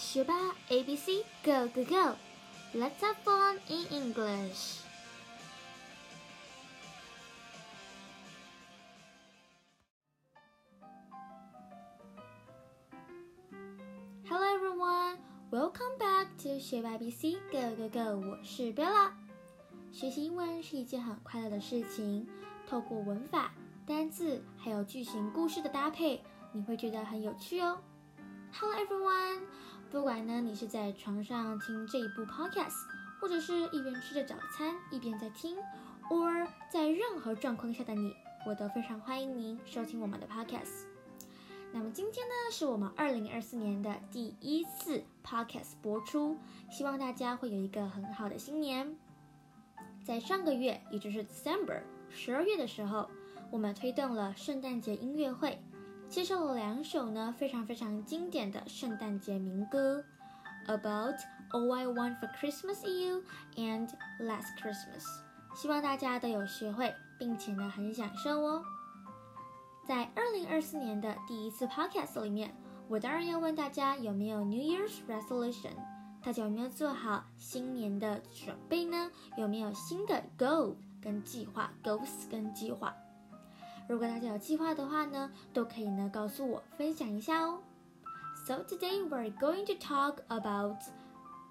学吧，A B C Go Go Go! Let's have fun in English. Hello everyone, welcome back to 学吧 A B C Go Go Go. 我是 Bella。学习英文是一件很快乐的事情，透过文法、单字还有句型、故事的搭配，你会觉得很有趣哦。Hello everyone， 不管呢你是在床上听这一部 podcast，或者是一边吃着早餐一边在听，or 在任何状况下的你，我都非常欢迎您收听我们的 podcast。那么今天呢是我们二零二四年的第一次 podcast 播出，希望大家会有一个很好的新年。在上个月，也就是 December 十二月的时候，我们推动了圣诞节音乐会。介绍了两首呢非常非常经典的圣诞节民歌，About All I Want for Christmas Is You and Last Christmas。希望大家都有学会，并且呢很享受哦。在二零二四年的第一次 Podcast 里面，我当然要问大家有没有 New Year's Resolution？大家有没有做好新年的准备呢？有没有新的 Goal 跟计划？Goals 跟计划？如果大家有计划的话呢，都可以呢告诉我分享一下哦。So today we're going to talk about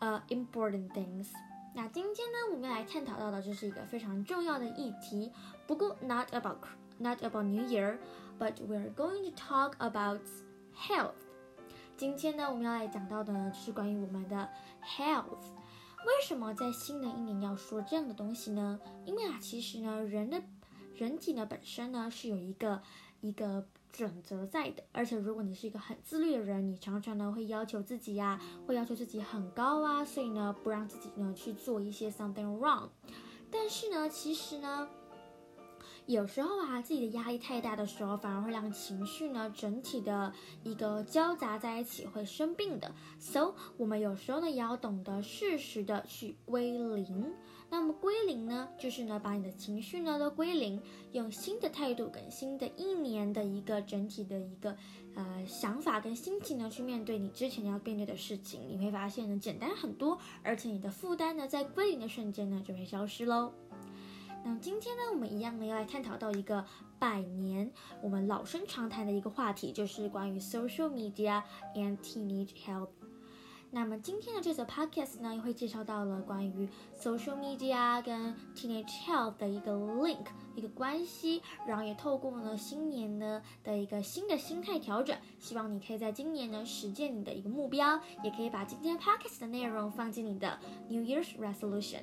uh important things。那今天呢，我们来探讨到的就是一个非常重要的议题。不过 not about not about New Year，but we're going to talk about health。今天呢，我们要来讲到的呢，就是关于我们的 health。为什么在新的一年要说这样的东西呢？因为啊，其实呢，人的人体呢本身呢是有一个一个准则在的，而且如果你是一个很自律的人，你常常呢会要求自己呀，会要求自己很高啊，所以呢不让自己呢去做一些 something wrong。但是呢，其实呢。有时候啊，自己的压力太大的时候，反而会让情绪呢整体的一个交杂在一起，会生病的。So，我们有时候呢也要懂得适时的去归零。那么归零呢，就是呢把你的情绪呢都归零，用新的态度跟新的一年的一个整体的一个呃想法跟心情呢去面对你之前要面对的事情，你会发现呢简单很多，而且你的负担呢在归零的瞬间呢就会消失喽。那今天呢，我们一样呢要来探讨到一个百年我们老生常谈的一个话题，就是关于 social media and teenage health。那么今天的这则 podcast 呢，也会介绍到了关于 social media 跟 teenage health 的一个 link 一个关系，然后也透过呢新年呢的一个新的心态调整，希望你可以在今年呢实现你的一个目标，也可以把今天 podcast 的内容放进你的 New Year's resolution。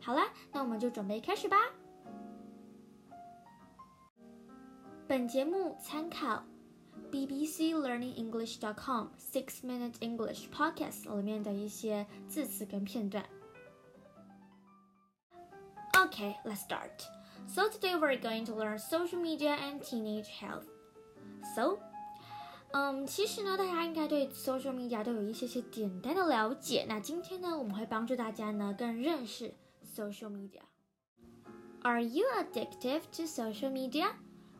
好啦，那我们就准备开始吧。本节目参考 BBC Learning English.com Six Minute English Podcast 里面的一些字词跟片段。Okay, let's start. So today we're going to learn social media and teenage health. So, 嗯，其实呢，大家应该对 social media 都有一些些简单的了解。那今天呢，我们会帮助大家呢更认识。social media. Are you addictive to social media?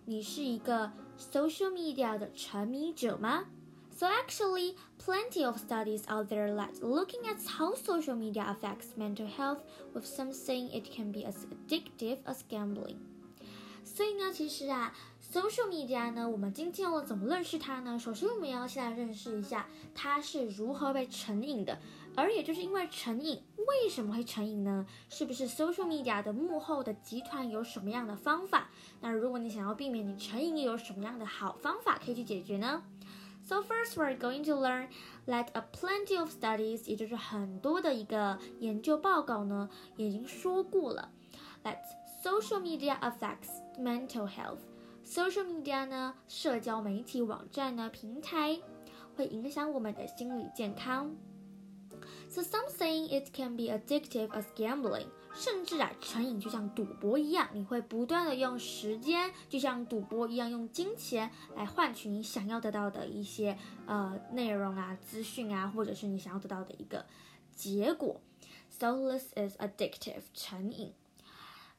你是一个 social media 的沉迷者吗？So actually, plenty of studies out there that looking at how social media affects mental health, with some saying it can be as addictive as gambling. 所以呢，其实啊 ，social media 呢，我们今天要怎么认识它呢？首先，我们要先来认识一下它是如何被成瘾的。而也就是因为成瘾，为什么会成瘾呢？是不是 social media 的幕后的集团有什么样的方法？那如果你想要避免你成瘾，又有什么样的好方法可以去解决呢？So first we're going to learn that a plenty of studies，也就是很多的一个研究报告呢，已经说过了，that social media affects mental health。Social media 呢，社交媒体网站呢，平台会影响我们的心理健康。So something it can be addictive as gambling，甚至啊，成瘾就像赌博一样，你会不断的用时间，就像赌博一样，用金钱来换取你想要得到的一些呃内容啊、资讯啊，或者是你想要得到的一个结果。So this is addictive，成瘾。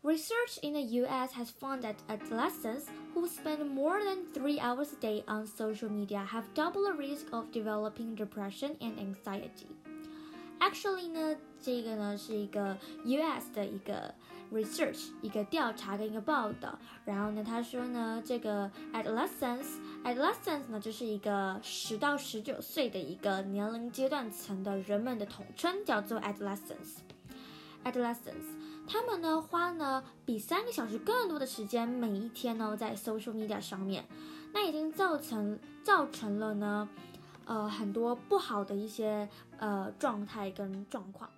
Research in the US has found that adolescents who spend more than three hours a day on social media have double the risk of developing depression and anxiety. Actually 呢，这个呢是一个 US 的一个 research 一个调查跟一个报道。然后呢，他说呢，这个 adolescence，adolescence 呢就是一个十到十九岁的一个年龄阶段层的人们的统称，叫做 adolescence。adolescence。 他们呢花呢比三个小时更多的时间每一天呢在 social media 上面，那已经造成造成了呢，呃很多不好的一些呃状态跟状况。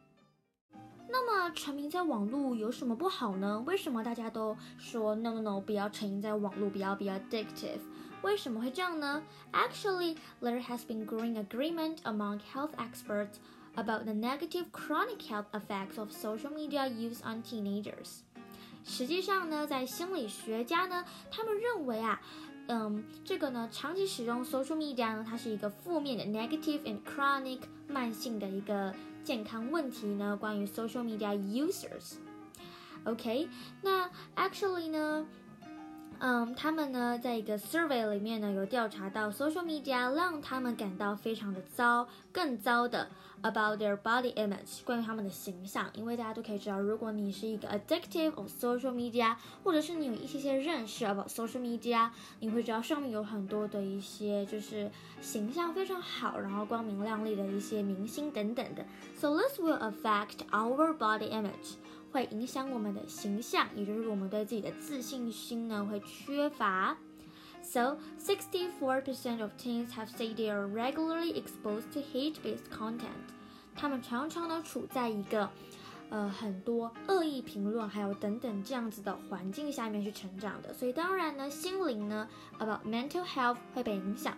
那么沉迷在网络有什么不好呢？为什么大家都说 no no no 不要沉迷在网络，不要 be addictive？为什么会这样呢？Actually, there has been growing agreement among health experts. about the negative chronic health effects of social media use on teenagers。实际上呢，在心理学家呢，他们认为啊，嗯，这个呢，长期使用 social media 呢，它是一个负面的 negative and chronic 慢性的一个健康问题呢。关于 social media users，OK，那 actually 呢？ 嗯，他们呢，在一个 survey 里面呢，有调查到 social media 让他们感到非常的糟，更糟的 about their body image 关于他们的形象。因为大家都可以知道，如果你是一个 addictive of social media，或者是你有一些些认识 about social media，你会知道上面有很多的一些就是形象非常好，然后光明亮丽的一些明星等等的。So this will affect our body image. 会影响我们的形象，也就是我们对自己的自信心呢会缺乏。So, 64% of teens have said they are regularly exposed to hate-based content. 他们常常呢处在一个呃很多恶意评论，还有等等这样子的环境下面去成长的，所以当然呢心灵呢 about mental health 会被影响。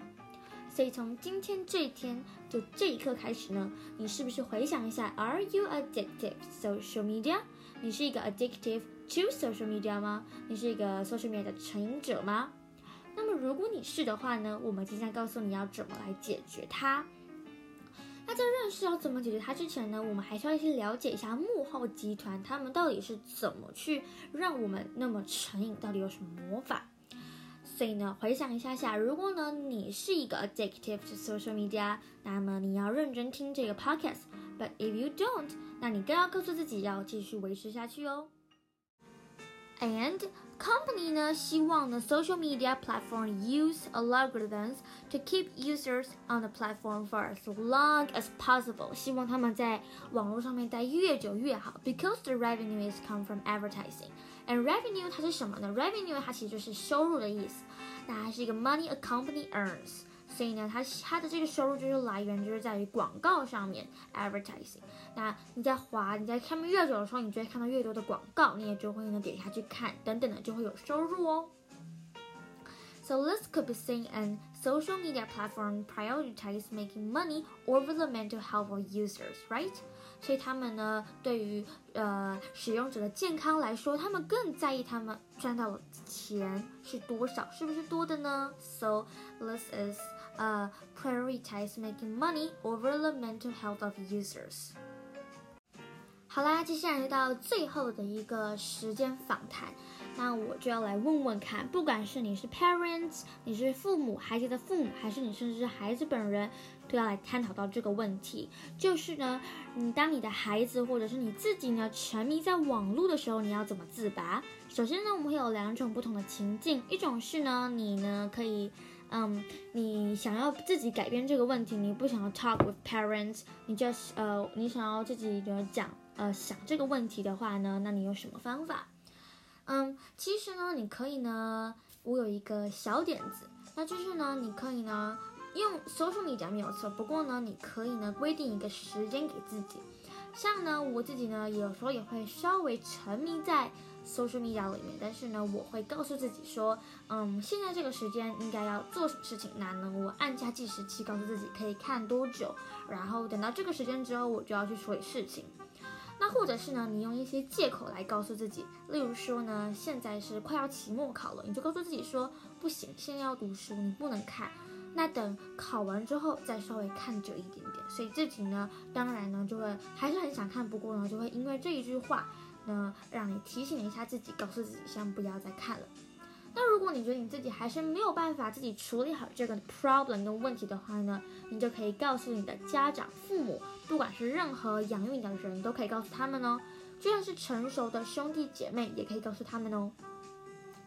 所以从今天这一天，就这一刻开始呢，你是不是回想一下，Are you addicted social media？你是一个 addictive to social media 吗？你是一个 social media 的成瘾者吗？那么如果你是的话呢，我们即将告诉你要怎么来解决它。那在认识要怎么解决它之前呢，我们还是要先了解一下幕后集团他们到底是怎么去让我们那么成瘾，到底有什么魔法？所以呢，回想一下下，如果呢你是一个 addictive to social media，那么你要认真听这个 podcast。But if you don't，那你更要告诉自己要继续维持下去哦。And company 呢，希望呢 social media platform use algorithms to keep users on the platform for as long as possible。希望他们在网络上面待越久越好，because the revenue is come from advertising。 And revenue 它是什么呢？Revenue 它其实就是收入的意思，那它是一个 money a company earns。所以呢，它它的这个收入就是来源就是在于广告上面，advertising。那你在滑，你在看越久的时候，你就会看到越多的广告，你也就会呢点下去看，等等的就会有收入哦。So this could be seen and social media platform prioritize making money over the mental health of users, right? 所以他们呢，对于呃使用者的健康来说，他们更在意他们赚到的钱是多少，是不是多的呢？So this is uh, prioritize making money over the mental health of users. 好啦，接下来就到最后的一个时间访谈，那我就要来问问看，不管是你是 parents，你是父母，孩子的父母，还是你甚至是孩子本人，都要来探讨到这个问题，就是呢，你当你的孩子或者是你自己呢沉迷在网络的时候，你要怎么自拔？首先呢，我们会有两种不同的情境，一种是呢，你呢可以。嗯，你想要自己改变这个问题，你不想要 talk with parents，你就呃，你想要自己的讲呃想这个问题的话呢，那你有什么方法？嗯，其实呢，你可以呢，我有一个小点子，那就是呢，你可以呢用 social media 没有错，不过呢，你可以呢规定一个时间给自己，像呢我自己呢有时候也会稍微沉迷在。social media 里面，但是呢，我会告诉自己说，嗯，现在这个时间应该要做什么事情，那呢，我按下计时器，告诉自己可以看多久，然后等到这个时间之后，我就要去处理事情。或者是呢，你用一些借口来告诉自己，例如说呢，现在是快要期末考了，你就告诉自己说，不行，现在要读书，你不能看，那等考完之后再稍微看久一点点。所以自己呢，当然呢，就会还是很想看，不过呢，就会因为这一句话。呢让你提醒一下自己，告诉自己先不要再看了。那如果你觉得你自己还是没有办法自己处理好这个 problem 跟问题的话呢，你就可以告诉你的家长、父母，不管是任何养育你的人都可以告诉他们哦。就算是成熟的兄弟姐妹，也可以告诉他们哦。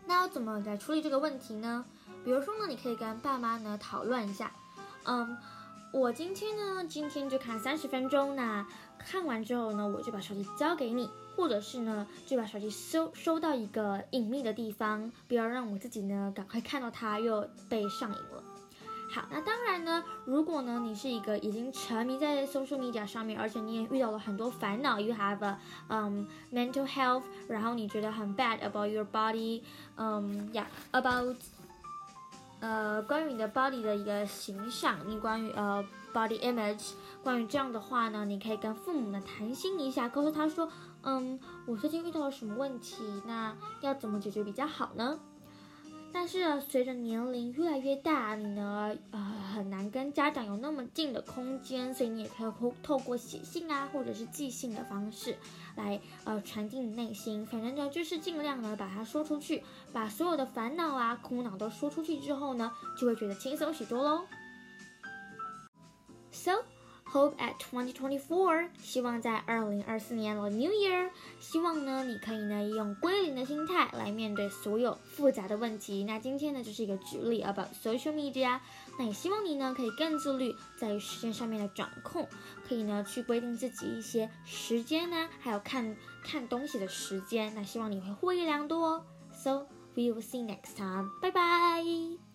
那要怎么来处理这个问题呢？比如说呢，你可以跟爸妈呢讨论一下，嗯，我今天呢，今天就看三十分钟，那看完之后呢，我就把手机交给你。或者是呢，就把手机收收到一个隐秘的地方，不要让我自己呢赶快看到它又被上瘾了。好，那当然呢，如果呢你是一个已经沉迷在 social media 上面，而且你也遇到了很多烦恼，you have a um mental health，然后你觉得很 bad about your body，嗯，yeah，about 呃关于你的 body 的一个形象，你关于呃 body image，关于这样的话呢，你可以跟父母呢谈心一下，告诉他说。嗯，我最近遇到了什么问题？那要怎么解决比较好呢？但是随着年龄越来越大，你呢，呃，很难跟家长有那么近的空间，所以你也可以透透过写信啊，或者是寄信的方式来，呃，传递你内心。反正呢，就是尽量呢把它说出去，把所有的烦恼啊、苦恼都说出去之后呢，就会觉得轻松许多喽。So. Hope at 2024，希望在二零二四年的 New Year，希望呢你可以呢用归零的心态来面对所有复杂的问题。那今天呢就是一个举例 about social media，那也希望你呢可以更自律，在于时间上面的掌控，可以呢去规定自己一些时间呢，还有看看东西的时间。那希望你会获益良多哦。So we will see next time，拜拜。